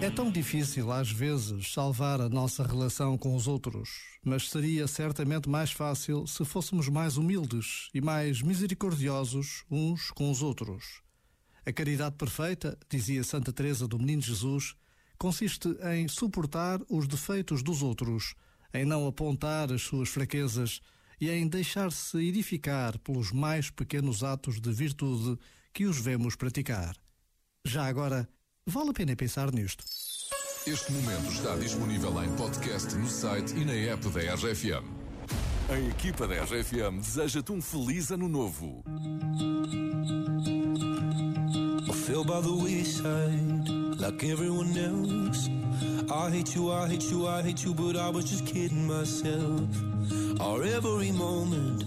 É tão difícil, às vezes, salvar a nossa relação com os outros, mas seria certamente mais fácil se fôssemos mais humildes e mais misericordiosos uns com os outros. A caridade perfeita, dizia Santa Teresa do Menino Jesus, consiste em suportar os defeitos dos outros, em não apontar as suas fraquezas e em deixar-se edificar pelos mais pequenos atos de virtude que os vemos praticar. Já agora, Vale a pena pensar nisto. Este momento está disponível em podcast no site e na app da RFM. A equipa da RFM deseja-te um feliz ano novo. I feel by the wayside, like everyone else. I hate you, I hate you, I hate you, but I was just kidding myself. Our every moment,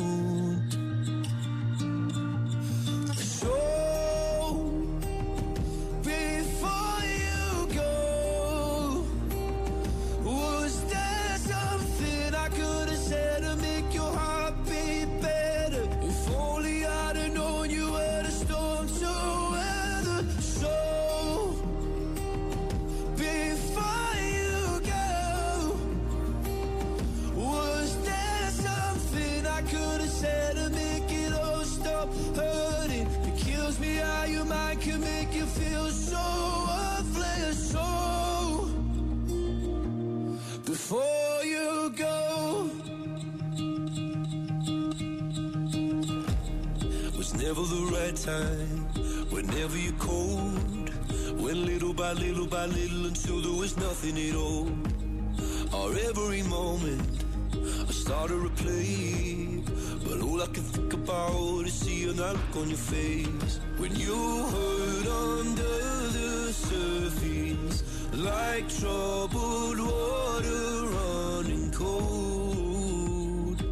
Before you go. Was never the right time, whenever you're cold. Went little by little by little until there was nothing at all. Or every moment, I started to play. But all I can think about is seeing that look on your face. When you like troubled water running cold.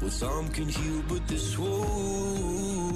Well, some can heal, but this won't.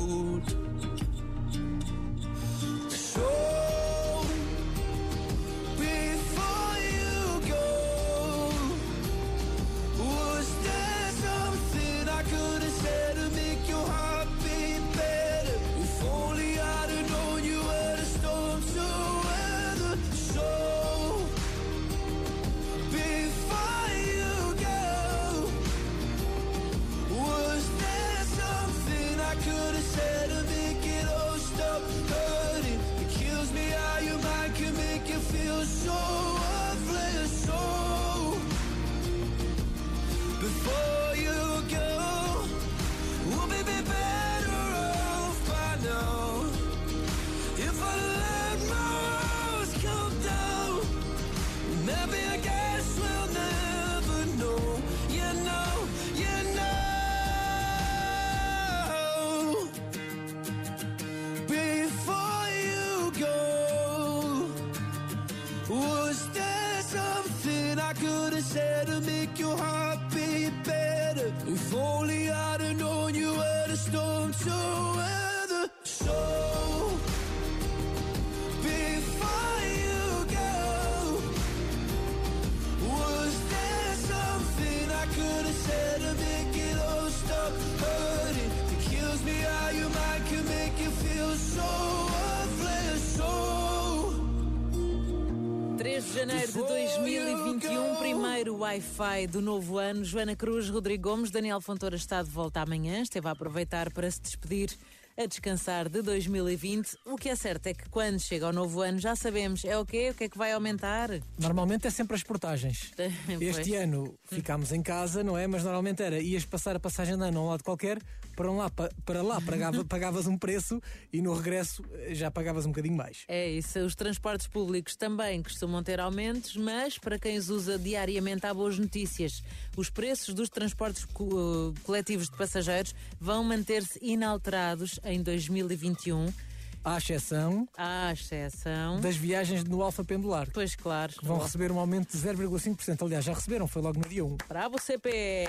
I said to make your heart beat better. If only I'd have known you were the storm to weather. So before you go, was there something I could have said to make it all stop hurting? It kills me how your mind can make you feel so worthless. So 3 de janeiro de 2021, primeiro Wi-Fi do novo ano. Joana Cruz, Rodrigo Gomes, Daniel Fontoura está de volta amanhã. Esteve a aproveitar para se despedir a descansar de 2020. O que é certo é que quando chega o novo ano já sabemos é o quê? O que é que vai aumentar? Normalmente é sempre as portagens. Este ano ficámos em casa, não é? Mas normalmente era, ias passar a passagem de ano a um lado qualquer, para, um lá, para lá pagava, pagavas um preço e no regresso eh, já pagavas um bocadinho mais. É isso, os transportes públicos também costumam ter aumentos, mas para quem os usa diariamente há boas notícias. Os preços dos transportes co coletivos de passageiros vão manter-se inalterados em 2021. À exceção, à exceção das viagens no Alfa Pendular. Pois claro. Que vão receber um aumento de 0,5%. Aliás, já receberam, foi logo no dia 1. Bravo CPE.